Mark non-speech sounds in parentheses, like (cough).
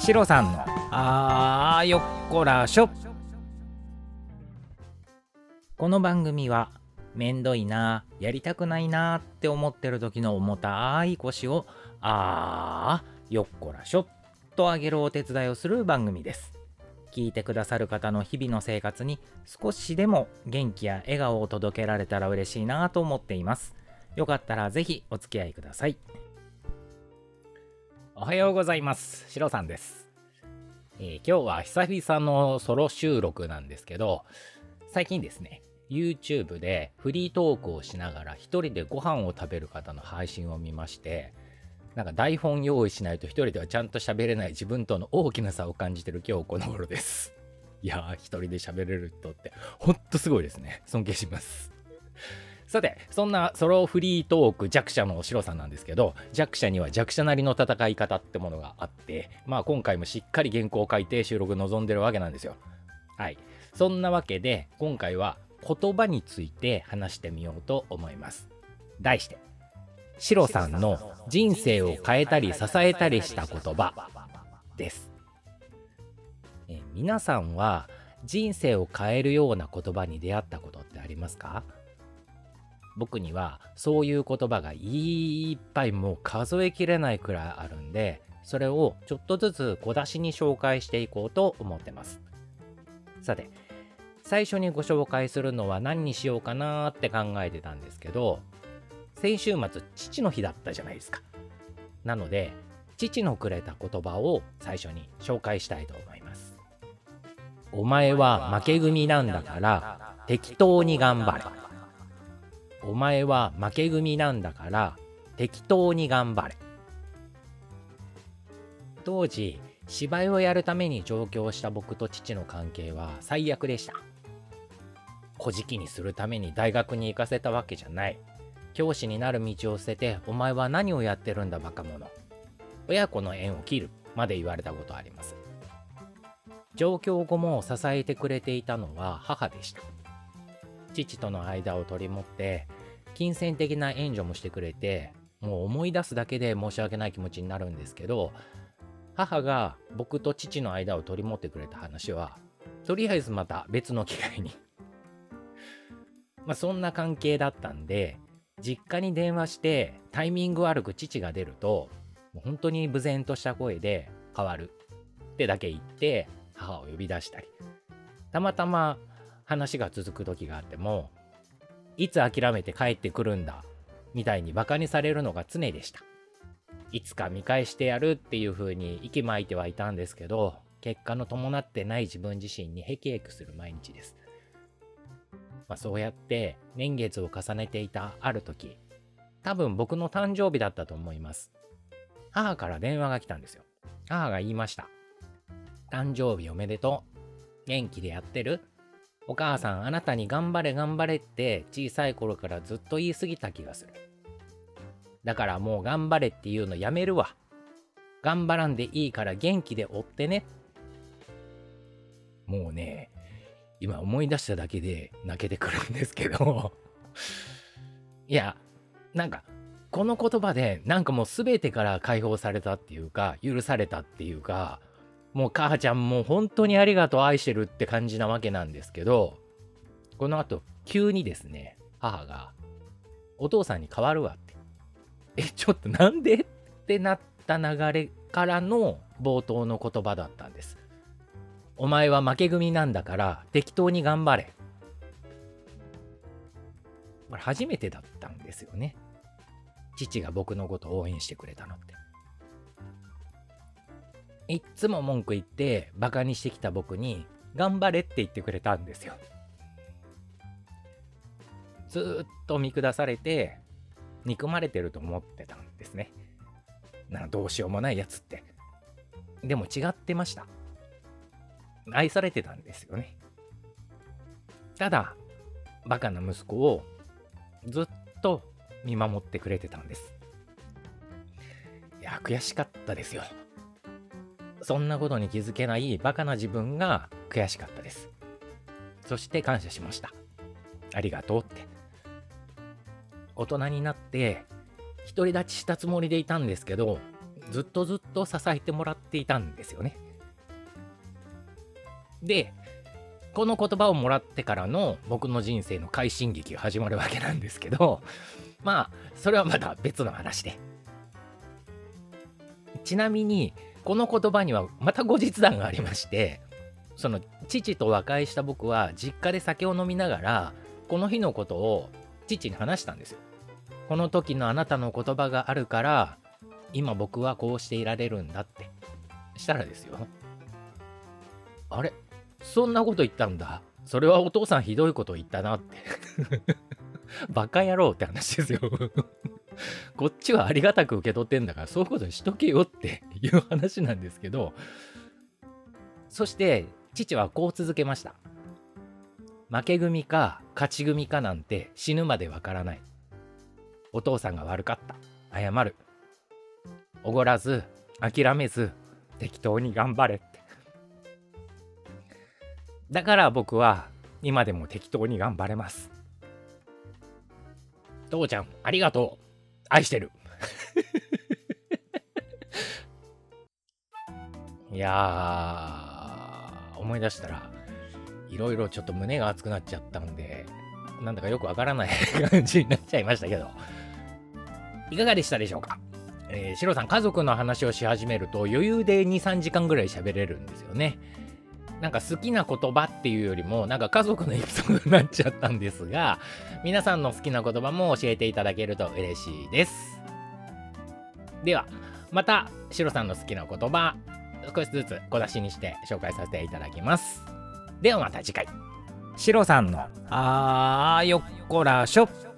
シロさんのあーよっこらしょ。この番組はめんどいなやりたくないなって思ってる時の重たい腰をあーよっこらしょ。と上げるお手伝いをする番組です。聞いてくださる方の日々の生活に少しでも元気や笑顔を届けられたら嬉しいなと思っています。よかったらぜひお付き合いください。おはようございますシロさんです、えー今日は久々のソロ収録なんですけど最近ですね YouTube でフリートークをしながら一人でご飯を食べる方の配信を見ましてなんか台本用意しないと一人ではちゃんと喋れない自分との大きな差を感じてる今日この頃です。いやー、一人で喋れる人ってほんとすごいですね。尊敬します。さて、そんなソロフリートーク弱者のシロさんなんですけど、弱者には弱者なりの戦い方ってものがあって、まあ今回もしっかり原稿を書いて収録臨んでるわけなんですよ。はい。そんなわけで、今回は言葉について話してみようと思います。題して、シロさんの人生を変えたり支えたりした言葉です。え皆さんは人生を変えるような言葉に出会ったことってありますか？僕にはそういう言葉がいっぱいもう数えきれないくらいあるんでそれをちょっとずつ小出しに紹介していこうと思ってます。さて最初にご紹介するのは何にしようかなーって考えてたんですけど先週末父の日だったじゃないですか。なので父のくれた言葉を最初に紹介したいと思います。お前は負け組なんだから適当に頑張れ。お前は負け組なんだから適当に頑張れ。当時芝居をやるために上京した僕と父の関係は最悪でした。小じきにするために大学に行かせたわけじゃない。教師になる道を捨ててお前は何をやってるんだバカ者。親子の縁を切るまで言われたことあります。上京後も支えてくれていたのは母でした。父との間を取り持って金銭的な援助もしてくれてもう思い出すだけで申し訳ない気持ちになるんですけど母が僕と父の間を取り持ってくれた話はとりあえずまた別の機会に。(laughs) まあそんな関係だったんで実家に電話してタイミング悪く父が出るともう本当に無然とした声で変わるってだけ言って母を呼び出したり。たまたま話が続く時があってもいつ諦めて帰ってくるんだみたいにバカにされるのが常でした。いつか見返してやるっていう風に息巻いてはいたんですけど結果の伴ってない自分自身にヘキヘキする毎日です。まあ、そうやって年月を重ねていたある時多分僕の誕生日だったと思います。母から電話が来たんですよ。母が言いました。誕生日おめでとう。元気でやってる。お母さんあなたに頑張れ頑張れって小さい頃からずっと言い過ぎた気がする。だからもう頑張れっていうのやめるわ。頑張らんでいいから元気で追ってね。もうね今思い出しただけで泣けてくるんですけど。いやなんかこの言葉でなんかもう全てから解放されたっていうか許されたっていうかもう母ちゃんもう本当にありがとう愛してるって感じなわけなんですけどこの後急にですね母がお父さんに変わるわってえちょっとなんで？ってなった流れからの冒頭の言葉だったんですお前は負け組なんだから適当に頑張れ。これ初めてだったんですよね。父が僕のことを応援してくれたのって。いっつも文句言ってバカにしてきた僕に頑張れって言ってくれたんですよ。ずっと見下されて憎まれてると思ってたんですね。などうしようもないやつって。でも違ってました。愛されてたんですよね。ただ、バカな息子をずっと見守ってくれてたんです。いや、悔しかったですよ。そんなことに気づけないバカな自分が悔しかったです。そして感謝しました。ありがとうって。大人になって、独り立ちしたつもりでいたんですけど、ずっとずっと支えてもらっていたんですよね。で、この言葉をもらってからの僕の人生の快進撃が始まるわけなんですけど、まあ、それはまた別の話で。ちなみに、この言葉にはまた後日談がありまして、その父と和解した僕は実家で酒を飲みながら、この日のことを父に話したんですよ。この時のあなたの言葉があるから、今僕はこうしていられるんだって。したらですよ。あれ？そんなこと言ったんだ。それはお父さんひどいこと言ったなって (laughs) バカ野郎って話ですよこっちはありがたく受け取ってんだから、そういうことにしとけよって (laughs) いう話なんですけど、そして父はこう続けました。負け組か勝ち組かなんて死ぬまでわからない。お父さんが悪かった。謝る。おごらず、諦めず、適当に頑張れって。だから僕は今でも適当に頑張れます。父ちゃん、ありがとう。愛してる。(laughs) いやー、思い出したら、いろいろちょっと胸が熱くなっちゃったんで、なんだかよくわからない (laughs) 感じになっちゃいましたけど、いかがでしたでしょうか？えー、シロさん、家族の話をし始めると余裕で2、3時間ぐらい喋れるんですよね。なんか好きな言葉っていうよりも、なんか家族のエピソードになっちゃったんですが、皆さんの好きな言葉も教えていただけると嬉しいです。では、また、シロさんの好きな言葉、少しずつ小出しにして紹介させていただきます。ではまた次回。シロさんの、あーよっこらしょ。